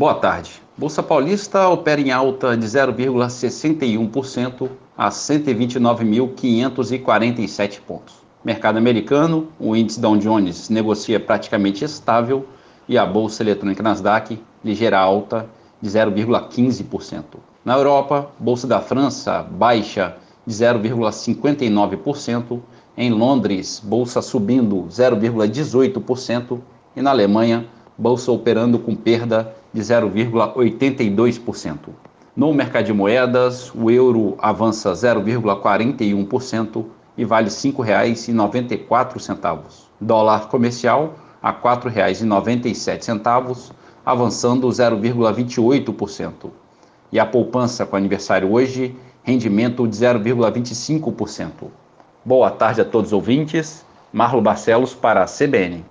boa tarde. Bolsa Paulista opera em alta de 0,61% a 129.547 pontos. Mercado americano, o índice Dow Jones negocia praticamente estável e a bolsa eletrônica Nasdaq ligeira alta de 0,15%. Na Europa, bolsa da França baixa de 0,59%, em Londres, bolsa subindo 0,18% e na Alemanha, bolsa operando com perda de 0,82%. No mercado de moedas, o euro avança 0,41% e vale R$ 5,94. Dólar comercial a R$ 4,97, avançando 0,28%. E a poupança com aniversário hoje, rendimento de 0,25%. Boa tarde a todos os ouvintes. Marlo Barcelos para a CBN.